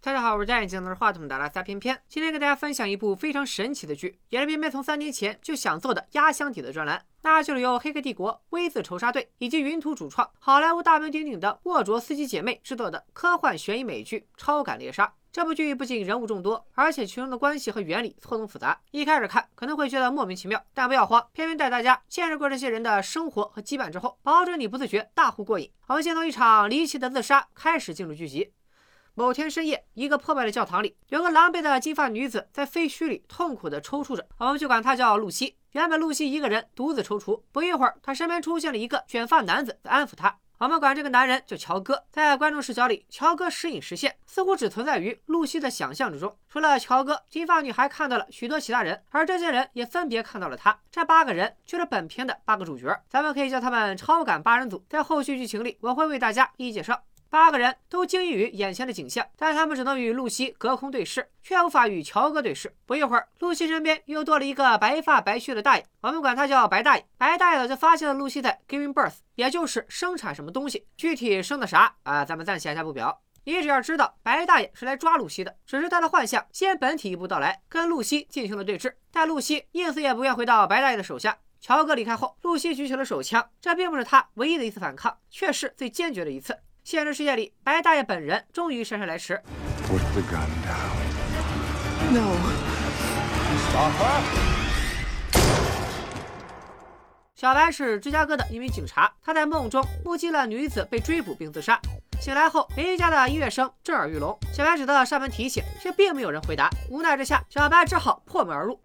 大家好，我是戴眼镜拿着话筒的拉撒偏偏，今天给大家分享一部非常神奇的剧，也是偏偏从三年前就想做的压箱底的专栏，那就是由《黑客帝国》、《V 字仇杀队》以及云图主创、好莱坞大名鼎鼎的沃卓斯基姐妹制作的科幻悬疑美剧《超感猎杀》。这部剧不仅人物众多，而且其中的关系和原理错综复杂，一开始看可能会觉得莫名其妙，但不要慌，偏偏带大家见识过这些人的生活和羁绊之后，保准你不自觉大呼过瘾。我们先从一场离奇的自杀开始进入剧集。某天深夜，一个破败的教堂里，有个狼狈的金发女子在废墟里痛苦地抽搐着。我们就管她叫露西。原本露西一个人独自抽搐，不一会儿，她身边出现了一个卷发男子在安抚她。我们管这个男人叫乔哥。在观众视角里，乔哥时隐时现，似乎只存在于露西的想象之中。除了乔哥，金发女还看到了许多其他人，而这些人也分别看到了他。这八个人就是本片的八个主角，咱们可以叫他们超感八人组。在后续剧情里，我会为大家一一介绍。八个人都惊异于眼前的景象，但他们只能与露西隔空对视，却无法与乔哥对视。不一会儿，露西身边又多了一个白发白须的大爷，我们管他叫白大爷。白大爷早就发现了露西在 giving birth，也就是生产什么东西，具体生的啥啊，咱们暂且下不表。你只要知道，白大爷是来抓露西的，只是他的幻象先本体一步到来，跟露西进行了对峙，但露西宁死也不愿回到白大爷的手下。乔哥离开后，露西举起了手枪，这并不是他唯一的一次反抗，却是最坚决的一次。现实世界里，白大爷本人终于姗姗来迟。小白是芝加哥的一名警察，他在梦中目击了女子被追捕并自杀。醒来后，邻居家的音乐声震耳欲聋，小白只得上门提醒，却并没有人回答。无奈之下，小白只好破门而入。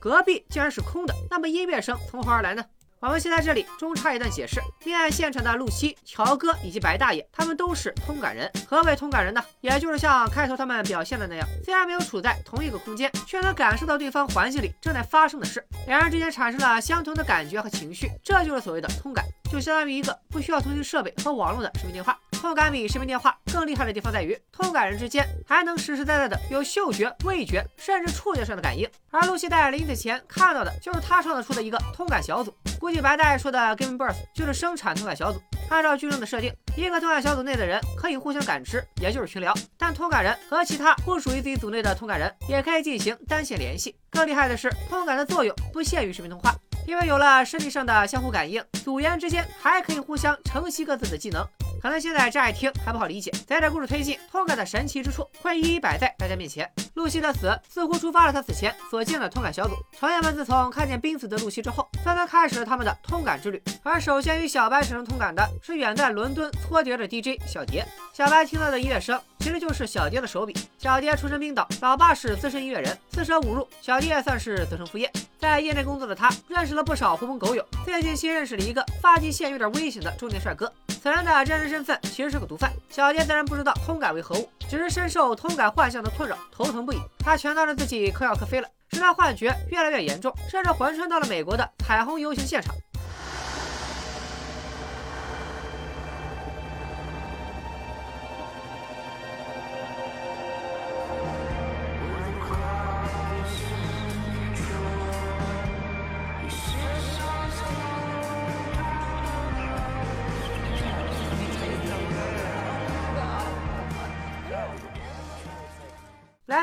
隔壁竟然是空的，那么音乐声从何而来呢？我们先在这里中插一段解释：命案现场的露西、乔哥以及白大爷，他们都是通感人。何为通感人呢？也就是像开头他们表现的那样，虽然没有处在同一个空间，却能感受到对方环境里正在发生的事，两人之间产生了相同的感觉和情绪，这就是所谓的通感，就相当于一个不需要通讯设备和网络的视频电话。通感比视频电话更厉害的地方在于，通感人之间还能实实在在的有嗅觉、味觉，甚至触觉上的感应。而露西在临死前看到的就是他创造出的一个通感小组。估计白带说的 giving birth 就是生产通感小组。按照剧中的设定，一个通感小组内的人可以互相感知，也就是群聊。但通感人和其他不属于自己组内的通感人也可以进行单线联系。更厉害的是，通感的作用不限于视频通话，因为有了身体上的相互感应，组员之间还可以互相承袭各自的技能。可能现在乍一听还不好理解，随着故事推进，通感的神奇之处会一一摆在大家面前。露西的死似乎触发了他死前所见的通感小组，成员们自从看见濒死的露西之后，纷纷开始了他们的通感之旅。而首先与小白产生通感的是远在伦敦搓碟的 DJ 小蝶。小白听到的音乐声其实就是小蝶的手笔。小蝶出身冰岛，老爸是资深音乐人，四舍五入，小蝶也算是子承父业。在业内工作的他，认识了不少狐朋狗友，最近新认识了一个发际线有点危险的中年帅哥。此人的真实身份其实是个毒贩，小蝶自然不知道通感为何物，只是深受通感幻象的困扰，头疼不已。他全当着自己嗑药嗑飞了，直到幻觉越来越严重，甚至魂穿到了美国的彩虹游行现场。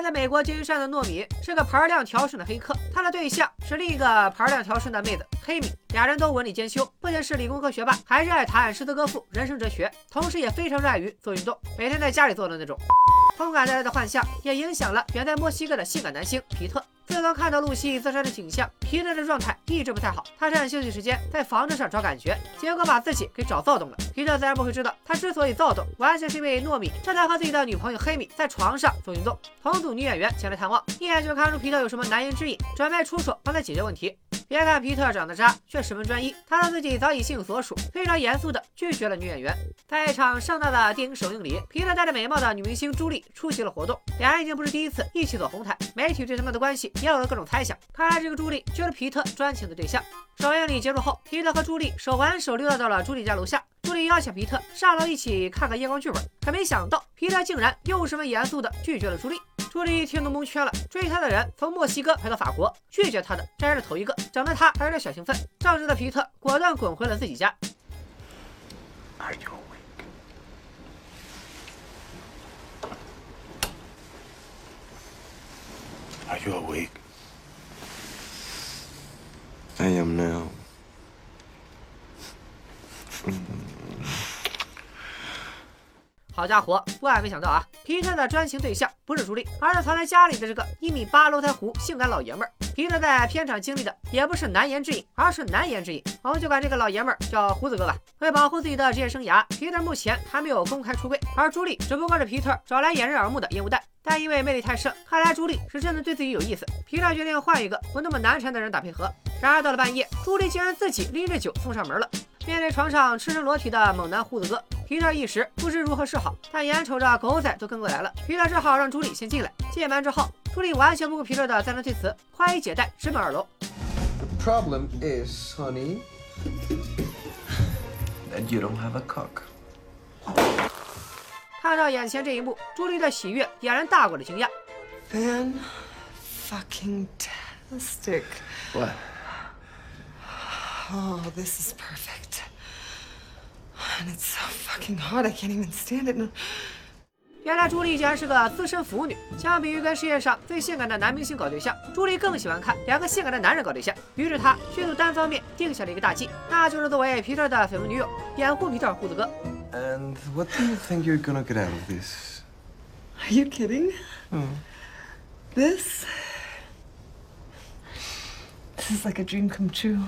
在美国金鱼上的糯米是个牌量调顺的黑客，他的对象是另一个牌量调顺的妹子黑米，俩人都文理兼修，不仅是理工科学霸，还热爱谈诗词歌赋人生哲学，同时也非常热爱于做运动，每天在家里做的那种。通感带来的幻象也影响了远在墨西哥的性感男星皮特。自从看到露西自杀的景象，皮特的状态一直不太好。他趁休息时间在房子上找感觉，结果把自己给找躁动了。皮特自然不会知道，他之所以躁动，完全是因为糯米正在和自己的女朋友黑米在床上做运动。同组女演员前来探望，一眼就看出皮特有什么难言之隐，准备出手帮他解决问题。别看皮特长得渣，却十分专一。他说自己早已心有所属，非常严肃地拒绝了女演员。在一场盛大的电影首映礼，皮特带着美貌的女明星朱莉出席了活动。两人已经不是第一次一起走红毯，媒体对他们的关系也有了各种猜想。看来这个朱莉就是皮特专情的对象。首映礼结束后，皮特和朱莉手挽手溜达到了朱莉家楼下。朱莉邀请皮特上楼一起看看夜光剧本，可没想到皮特竟然又十分严肃地拒绝了朱莉。朱莉一听都蒙圈了，追她的人从墨西哥排到法国，拒绝她的这还是头一个，整得她还有点小兴奋。正直的皮特果断滚回了自己家。Are you awake? Are you awake? I am now. 好家伙，万万没想到啊！皮特的专情对象不是朱莉，而是藏在家里的这个一米八楼台湖性感老爷们儿。皮特在片场经历的也不是难言之隐，而是难言之隐。我们就管这个老爷们儿叫胡子哥吧。为保护自己的职业生涯，皮特目前还没有公开出柜，而朱莉只不过是皮特找来掩人耳目的烟雾弹。但因为魅力太盛，看来朱莉是真的对自己有意思。皮特决定换一个不那么难缠的人打配合。然而到了半夜，朱莉竟然自己拎着酒送上门了。面对床上赤身裸体的猛男胡子哥。皮特一时不知如何是好，但眼瞅着狗仔都跟过来了，皮特只好让朱莉先进来。进门之后，朱莉完全不顾皮特的再三推辞，宽衣解带直奔二楼。Problem is, honey, that you don't have a cock. 看到眼前这一幕，朱莉的喜悦俨然大过了惊讶。Fan fucking tastic. What? Oh, this is perfect. And it's so fucking hot, I can't even stand it. 原来朱莉竟然是个资深腐女。相比于跟世界上最性感的男明星搞对象，朱莉更喜欢看两个性感的男人搞对象。于是她迅速单方面定下了一个大计，那就是作为皮特的绯闻女友，掩护皮特胡子哥。And what do you think you're gonna get out of this? Are you kidding? This? This is like a dream come true.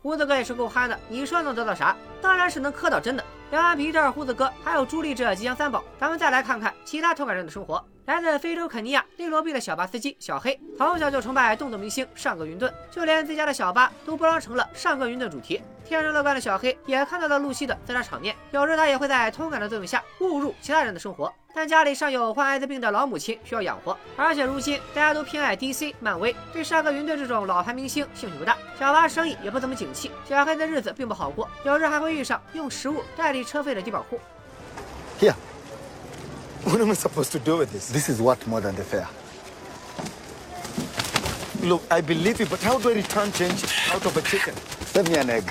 胡子哥也是够憨的，你说能得到啥？当然是能磕到真的。聊完皮特、胡子哥，还有朱莉这吉祥三宝，咱们再来看看其他偷感人的生活。来自非洲肯尼亚内罗毕的小巴司机小黑，从小就崇拜动作明星上个云顿，就连自家的小巴都包装成了上个云顿主题。天生乐观的小黑也看到了露西的自杀场面，有时他也会在通感的作用下误入其他人的生活。但家里尚有患艾滋病的老母亲需要养活，而且如今大家都偏爱 DC、漫威，对上个云顿这种老牌明星兴趣不大。小巴生意也不怎么景气，小黑的日子并不好过，有时还会遇上用食物代替车费的低保户。Here. What am I supposed to do with this? This is what more than the fair. Look, I believe you, but how do I return change out of a chicken? Send me an egg.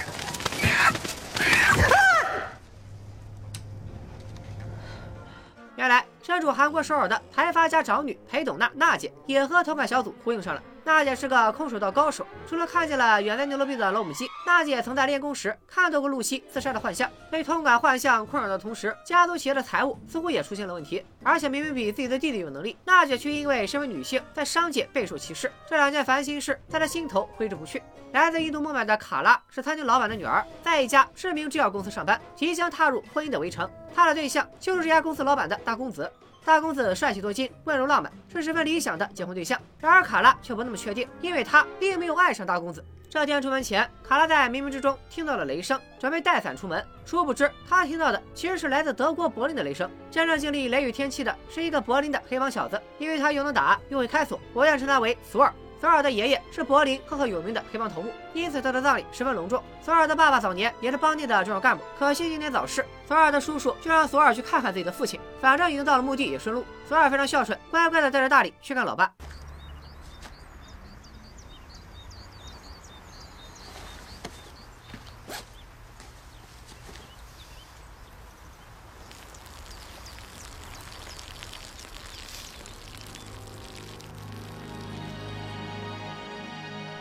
原来身处韩国首尔的财阀家长女裴董娜娜姐也和同感小组呼应上了。娜姐是个空手道高手，除了看见了远在牛罗壁的老母鸡，娜姐曾在练功时看到过露西自杀的幻象。被通感幻象困扰的同时，家族企业的财务似乎也出现了。问题。而且明明比自己的弟弟有能力，娜姐却因为身为女性在商界备受歧视。这两件烦心事在她心头挥之不去。来自印度孟买的卡拉是餐厅老板的女儿，在一家知名制药公司上班，即将踏入婚姻的围城。她的对象就是这家公司老板的大公子。大公子帅气多金，温柔浪漫，是十分理想的结婚对象。然而卡拉却不那么确定，因为他并没有爱上大公子。这天出门前，卡拉在冥冥之中听到了雷声，准备带伞出门。殊不知，他听到的其实是来自德国柏林的雷声。真正经历雷雨天气的是一个柏林的黑帮小子，因为他又能打又会开锁，我愿称他为索尔。索尔的爷爷是柏林赫赫有名的黑帮头目，因此他的葬礼十分隆重。索尔的爸爸早年也是帮内的重要干部，可惜英年早逝。索尔的叔叔就让索尔去看看自己的父亲，反正已经到了墓地也顺路。索尔非常孝顺，乖乖的带着大礼去看老爸。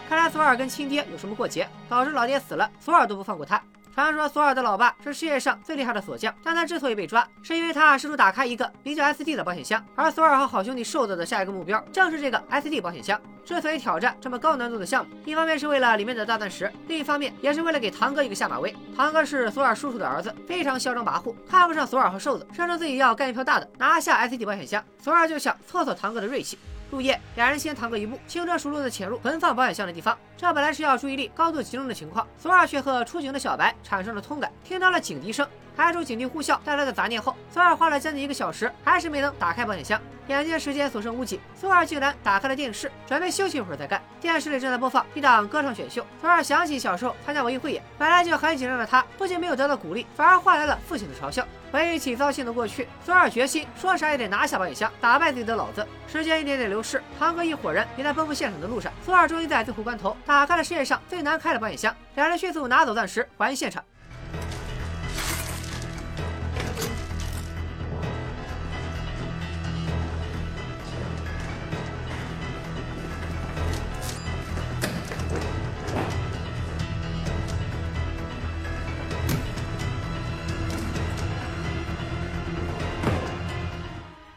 看来索尔跟亲爹有什么过节，导致老爹死了，索尔都不放过他。传说索尔的老爸是世界上最厉害的锁匠，但他之所以被抓，是因为他试图打开一个名叫 SD 的保险箱，而索尔和好兄弟瘦子的下一个目标正是这个 SD 保险箱。之所以挑战这么高难度的项目，一方面是为了里面的大钻石，另一方面也是为了给堂哥一个下马威。堂哥是索尔叔叔的儿子，非常嚣张跋扈，看不上索尔和瘦子，声称自己要干一票大的，拿下 SD 保险箱。索尔就想挫挫堂哥的锐气。入夜，两人先堂个一步，轻车熟路的潜入存放保险箱的地方。这本来是要注意力高度集中的情况，索尔却和出警的小白产生了通感，听到了警笛声。排除警笛呼啸带来的杂念后，索尔花了将近一个小时，还是没能打开保险箱。眼见时间所剩无几，索尔竟然打开了电视，准备休息一会儿再干。电视里正在播放一档歌唱选秀，索尔想起小时候参加文艺汇演，本来就很紧张的他，不仅没有得到鼓励，反而换来了父亲的嘲笑。回忆起糟心的过去，索尔决心说啥也得拿下保险箱，打败自己的老子。时间一点点流逝，堂哥一伙人也在奔赴现场的路上。索尔终于在最后关头打开了世界上最难开的保险箱，两人迅速拿走钻石，还原现场。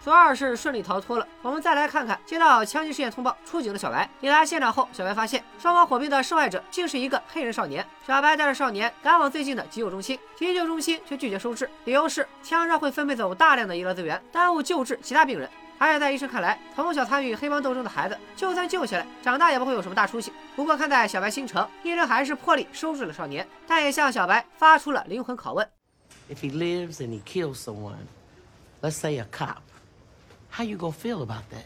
索尔是顺利逃脱了。我们再来看看接到枪击事件通报出警的小白。抵达现场后，小白发现双方火并的受害者竟是一个黑人少年。小白带着少年赶往最近的急救中心，急救中心却拒绝收治，理由是枪伤会分配走大量的医疗资源，耽误救治其他病人。而且在医生看来，从小参与黑帮斗争的孩子，就算救下来，长大也不会有什么大出息。不过看在小白心诚，医生还是破例收治了少年，但也向小白发出了灵魂拷问：If he lives and he kills someone, let's say a cop. How you gonna feel about that?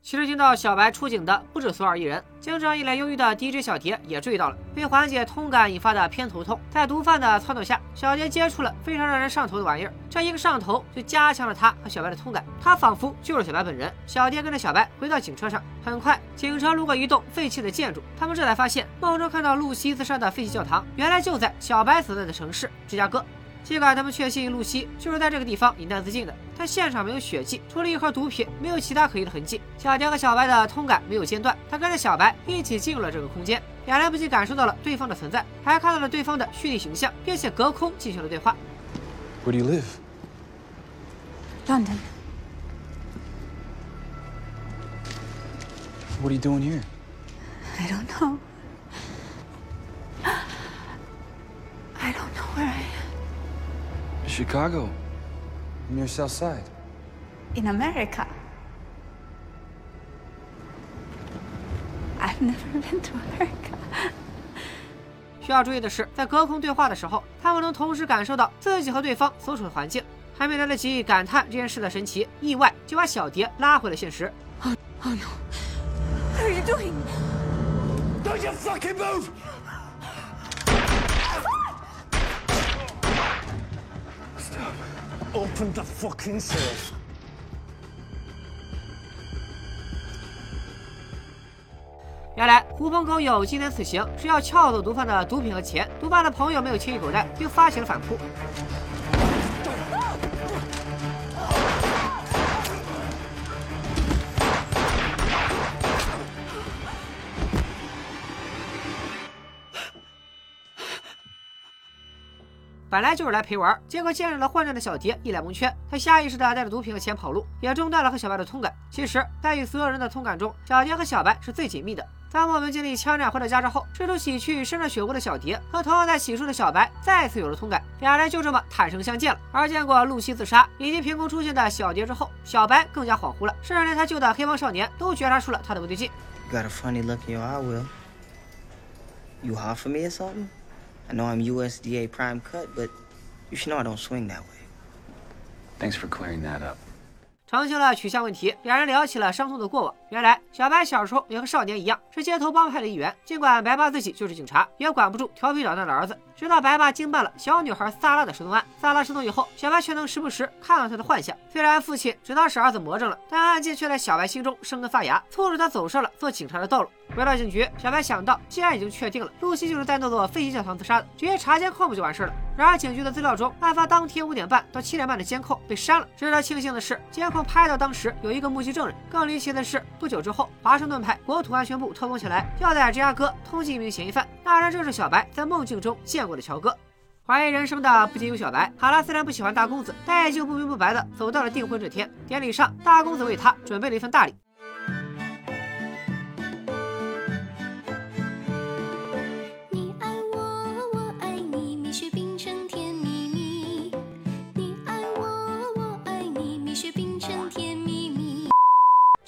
其实听到小白出警的不止索尔一人，经常一脸忧郁的 DJ 小蝶也注意到了。为缓解通感引发的偏头痛，在毒贩的撺掇下，小蝶接触了非常让人上头的玩意儿。这一个上头就加强了他和小白的通感，他仿佛就是小白本人。小蝶跟着小白回到警车上，很快警车路过一栋废弃的建筑，他们这才发现梦中看到露西自杀的废弃教堂，原来就在小白所在的城市芝加哥。尽管他们确信露西就是在这个地方饮弹自尽的，但现场没有血迹，除了一盒毒品，没有其他可疑的痕迹。小蝶和小白的通感没有间断，他跟着小白一起进入了这个空间，两人不仅感受到了对方的存在，还看到了对方的虚拟形象，并且隔空进行了对话。Where do you live? London. What are you doing here? I don't know. I don't know where I am. Chicago. Near South Side. In America. I've never been to America. 需要注意的是，在隔空对话的时候，他们能同时感受到自己和对方所处的环境。还没来得及感叹这件事的神奇，意外就把小蝶拉回了现实。Oh, oh no. What are you doing? Don't you fucking move! Open the fucking safe. 原来狐朋狗友今天此行是要撬走毒贩的毒品和钱，毒贩的朋友没有轻易狗带，并发起了反扑。本来就是来陪玩，结果见识了混战的小蝶一脸蒙圈，他下意识的带着毒品和钱跑路，也中断了和小白的通感。其实，在与所有人的通感中，小蝶和小白是最紧密的。当我们经历枪战回到家之后，试图洗去身上血污的小蝶和同样在洗漱的小白再次有了通感，两人就这么坦诚相见了。而见过露西自杀以及凭空出现的小蝶之后，小白更加恍惚了，甚至连他救的黑帮少年都觉察出了他的不对劲。Got a funny look you are Will. You hot for me or something? I know I'm USDA prime cut, but you should know I don't swing that way. Thanks for clearing that up. 澄清了取向问题，两人聊起了伤痛的过往。原来，小白小时候也和少年一样，是街头帮派的一员。尽管白爸自己就是警察，也管不住调皮捣蛋的儿子。直到白爸经办了小女孩萨拉的失踪案，萨拉失踪以后，小白却能时不时看到她的幻象。虽然父亲知道是儿子魔怔了，但案件却在小白心中生根发芽，促使他走上了做警察的道路。回到警局，小白想到，既然已经确定了露西就是在那座废弃教堂自杀的，直接查监控不就完事了？然而警局的资料中，案发当天五点半到七点半的监控被删了。值得庆幸的是，监控拍到当时有一个目击证人。更离奇的是，不久之后，华盛顿派国土安全部特工前来，要在芝加哥通缉一名嫌疑犯，那人正是小白在梦境中见过的乔哥。怀疑人生的不仅有小白，卡拉虽然不喜欢大公子，但也就不明不白的走到了订婚这天。典礼上，大公子为他准备了一份大礼。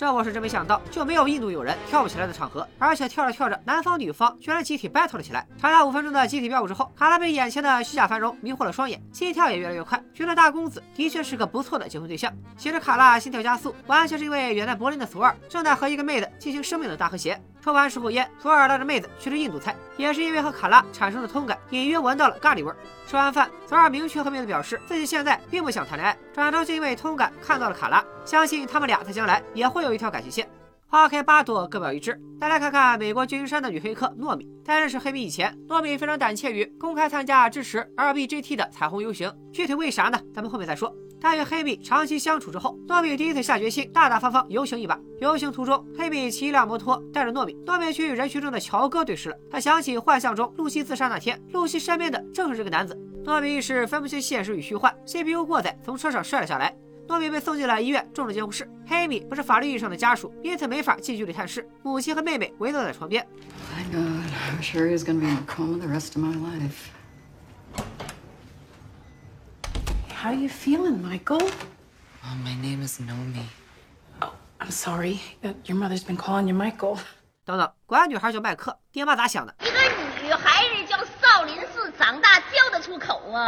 这我是真没想到，就没有印度友人跳不起来的场合，而且跳着跳着，男方女方居然集体 battle 了起来。长达五分钟的集体飙舞之后，卡拉被眼前的虚假繁荣迷惑了双眼，心跳也越来越快，觉得大公子的确是个不错的结婚对象。其实卡拉心跳加速，完全是因为远在柏林的索尔正在和一个妹子进行生命的大和谐。抽完十口烟，索尔带着妹子去吃印度菜，也是因为和卡拉产生了通感，隐约闻到了咖喱味儿。吃完饭，索尔明确和妹子表示自己现在并不想谈恋爱，转头就因为通感看到了卡拉，相信他们俩在将来也会有一条感情线。花开八朵，各表一枝。再来看看美国旧金山的女黑客糯米。在认识黑米以前，糯米非常胆怯于公开参加支持 LBGT 的彩虹游行。具体为啥呢？咱们后面再说。但与黑米长期相处之后，糯米第一次下决心大大方方游行一把。游行途中，黑米骑一辆摩托带着糯米，糯米却与人群中的乔哥对视了。他想起幻象中露西自杀那天，露西身边的正是这个男子。糯米一时分不清现实与虚幻，CPU 过载，从车上摔了下来。糯米被送进了医院，重症监护室。黑米不是法律意义上的家属，因此没法近距离探视。母亲和妹妹围坐在床边。My God, I'm sure he's gonna be in a coma the rest of my How you feeling, Michael? Oh, my name is Nomi. Oh, I'm sorry. Uh, Your mother's been calling you Michael. 等等，管女孩叫麦克，爹妈咋想的？一个女孩子叫少林寺长大，叫得出口啊！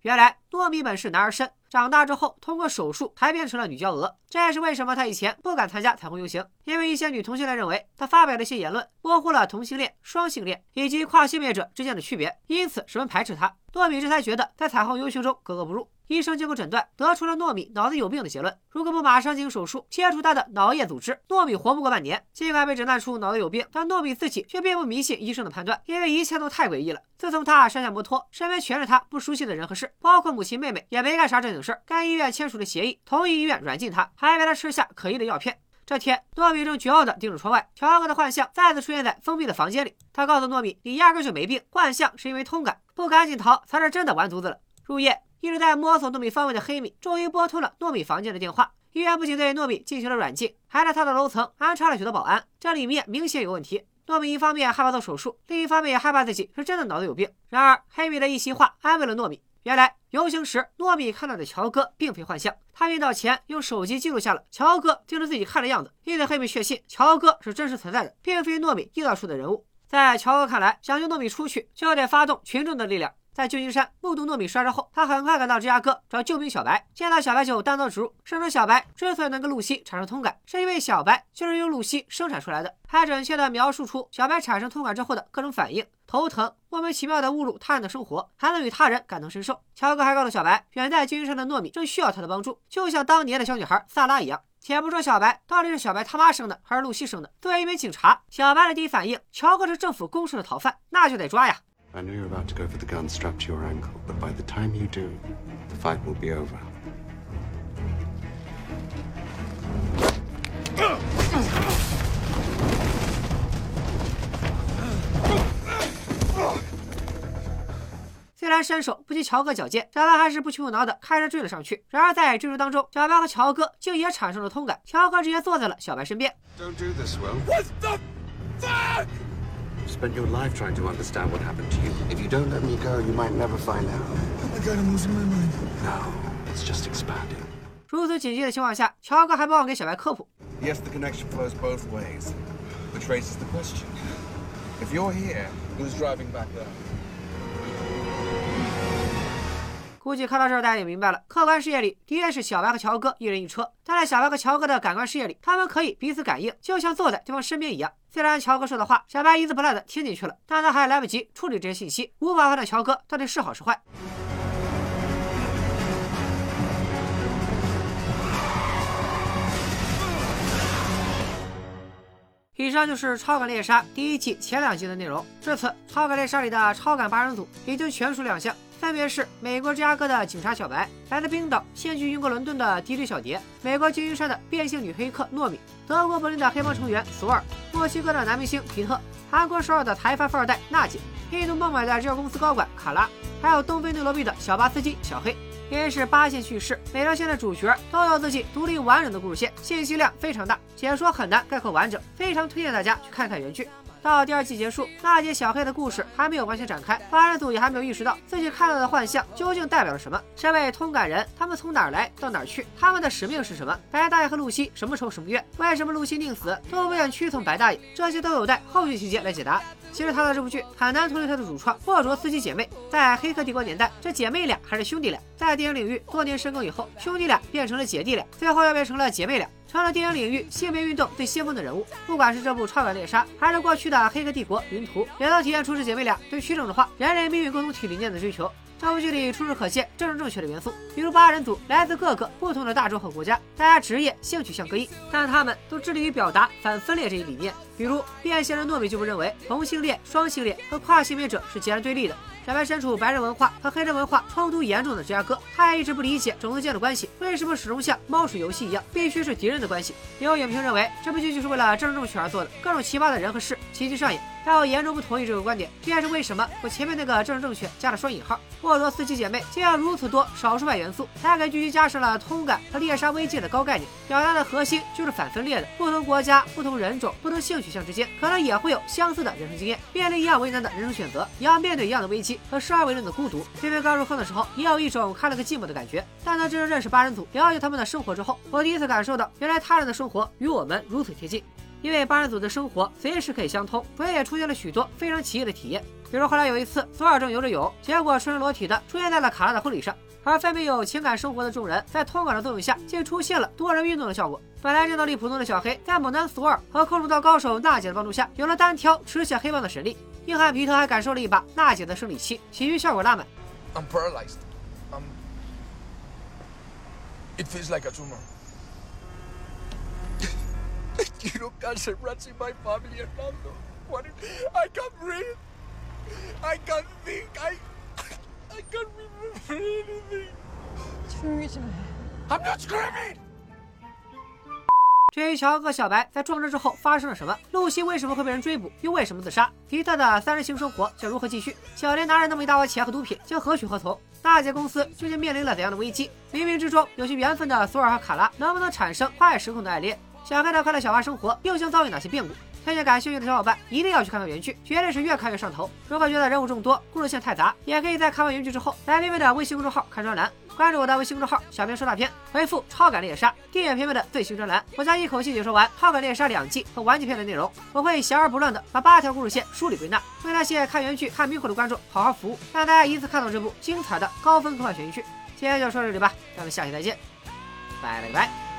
原来糯米本是男儿身，长大之后通过手术才变成了女娇娥。这也是为什么她以前不敢参加彩虹游行，因为一些女同性恋认为她发表的一些言论模糊了同性恋、双性恋以及跨性别者之间的区别，因此十分排斥她。糯米这才觉得在彩虹游行中格格不入。医生经过诊断，得出了糯米脑子有病的结论。如果不马上进行手术切除他的脑叶组织，糯米活不过半年。尽管被诊断出脑子有病，但糯米自己却并不迷信医生的判断，因为一切都太诡异了。自从他摔下摩托，身边全是他不熟悉的人和事，包括母亲、妹妹，也没干啥正经事儿。该医院签署了协议，同意医院软禁他，还给他吃下可疑的药片。这天，糯米正绝望地盯着窗外，乔哥的幻象再次出现在封闭的房间里。他告诉糯米：“你压根就没病，幻象是因为通感，不赶紧逃才是真的完犊子了。”入夜。一直在摸索糯米方位的黑米，终于拨通了糯米房间的电话。医院不仅对糯米进行了软禁，还在他的楼层安插了许多保安，这里面明显有问题。糯米一方面害怕做手术，另一方面也害怕自己是真的脑子有病。然而，黑米的一席话安慰了糯米。原来游行时，糯米看到的乔哥并非幻象，他晕倒前用手机记录下了乔哥盯着自己看的样子，因此黑米确信乔哥是真实存在的，并非糯米臆造出的人物。在乔哥看来，想救糯米出去，就得发动群众的力量。在旧金山目睹糯米摔伤后，他很快赶到芝加哥找救兵小白。见到小白就单刀直入，声称小白之所以能跟露西产生通感，是因为小白就是由露西生产出来的，还准确地描述出小白产生通感之后的各种反应：头疼、莫名其妙地误入他人的生活，还能与他人感同身受。乔哥还告诉小白，远在旧金山的糯米正需要他的帮助，就像当年的小女孩萨拉一样。且不说小白到底是小白他妈生的还是露西生的，作为一名警察，小白的第一反应，乔哥是政府公示的逃犯，那就得抓呀。I know you're about to go for the gun strapped to your ankle, but by the time you do, the fight will be over. 虽然身手不及乔哥矫健，小白还是不屈不挠的开车追了上去。然而在追逐当中，小白和乔哥竟也产生了通感，乔哥直接坐在了小白身边。Don't do this, Will. What the fuck? You spent your life trying to understand what happened to you. If you don't let me go, you might never find out. Oh my god, I'm losing my mind. No, it's just expanding. 如此紧急的情况下，乔哥还不忘给小白科普。 Yes, the connection flows both ways, which raises the question: If you're here, who's driving back there? 估计看到这儿，大家也明白了。客观世界里的确是小白和乔哥一人一车，但在小白和乔哥的感官世界里，他们可以彼此感应，就像坐在对方身边一样。 虽然乔哥说的话，小白一字不落的听进去了，但他还来不及处理这些信息，无法判断乔哥到底是好是坏。以上就是《超感猎杀》第一季前两集的内容。至此，《超感猎杀》里的超感八人组已经全数亮相，分别是美国芝加哥的警察小白，来自冰岛现居英国伦敦的 DJ 小蝶，美国旧金山的变性女黑客糯米，德国柏林的黑帮成员索尔，墨西哥的男明星皮特，韩国首尔的台湾富二代娜姐，印度孟买的制药公司高管卡拉，还有东非内罗毕的小巴司机小黑。因为是八线叙事，每条线的主角都有自己独立完整的故事线，信息量非常大，解说很难概括完整，非常推荐大家去看看原剧。到第二季结束，娜姐小黑的故事还没有完全展开，八人组也还没有意识到自己看到的幻象究竟代表了什么。身为通感人，他们从哪儿来到哪儿去？他们的使命是什么？白大爷和露西什么仇什么怨？为什么露西宁死都不愿屈从白大爷？这些都有待后续情节来解答。其实他的这部剧很难脱离他的主创霍卓斯基姐妹。在黑客帝国年代，这姐妹俩还是兄弟俩；在电影领域多年深耕以后，兄弟俩变成了姐弟俩，最后又变成了姐妹俩，成了电影领域性别运动最先锋的人物。不管是这部《超感猎杀》，还是过去的《黑客帝国》《云图》，也都体现出这姐妹俩对虚荣的话人类命运共同体理念的追求。这部剧里处处可见政治正确的元素，比如八人组来自各个不同的大洲和国家，大家职业、性取向各异，但他们都致力于表达反分裂这一理念。比如变性人糯米就不认为同性恋、双性恋和跨性别者是截然对立的。小白身处白人文化和黑人文化冲突严重的芝加哥，他也一直不理解种族间的关系为什么始终像猫鼠游戏一样，必须是敌人的关系。也有影评认为这部剧就是为了政治正确而做的，各种奇葩的人和事齐齐上演。但我严重不同意这个观点，这也是为什么我前面那个政治正确加了双引号。沃罗斯基姐妹竟然如此多少数派元素，还给剧集加上了通感和猎杀危机的高概念，表达的核心就是反分裂的。不同国家、不同人种、不同性取向之间，可能也会有相似的人生经验，面临一样为难的人生选择，也要面对一样的危机和生而为人的孤独。偏偏刚入坑的时候，也有一种看了个寂寞的感觉。但当真正认识八人组，了解他们的生活之后，我第一次感受到，原来他人的生活与我们如此贴近。因为八人组的生活随时可以相通，所以也出现了许多非常奇异的体验。比如后来有一次，索尔正游着泳，结果赤身裸体的出现在了卡拉的婚礼上，而分别有情感生活的众人在通感的作用下，竟出现了多人运动的效果。本来战斗力普通的小黑，在猛男索尔和空手道高手娜姐的帮助下，有了单挑持血黑帮的实力。硬汉皮特还感受了一把娜姐的生理期，喜剧效果大满。I'm paralyzed. Um, it feels like a tumor. Quiero cáncer runs in my family, Hernando. What if I can't breathe. I can't think. I I can't remember anything. Scream it to me. I'm not screaming. 至于乔和小白在撞车之后发生了什么，露西为什么会被人追捕，又为什么自杀？皮特的三人行生活将如何继续？小莲拿着那么一大窝钱和毒品，将何去何从？大姐公司究竟面临了怎样的危机？冥冥之中有些缘分的索尔和卡拉，能不能产生跨越时空的爱恋？想看到快乐小花生活又将遭遇哪些变故？推荐感兴趣的小伙伴一定要去看看原剧，绝对是越看越上头。如果觉得人物众多，故事线太杂，也可以在看完原剧之后，来微微的微信公众号看专栏，关注我的微信公众号“小编说大片”，回复“超感猎杀”订阅片片的最新专栏，我将一口气解说完《超感猎杀》两季和完结篇的内容。我会详而不乱的把八条故事线梳理归纳，为那些看原剧看迷糊的观众好好服务，让大家一次看懂这部精彩的高分科幻悬疑剧。今天就说到这里吧，咱们下期再见，拜了个拜。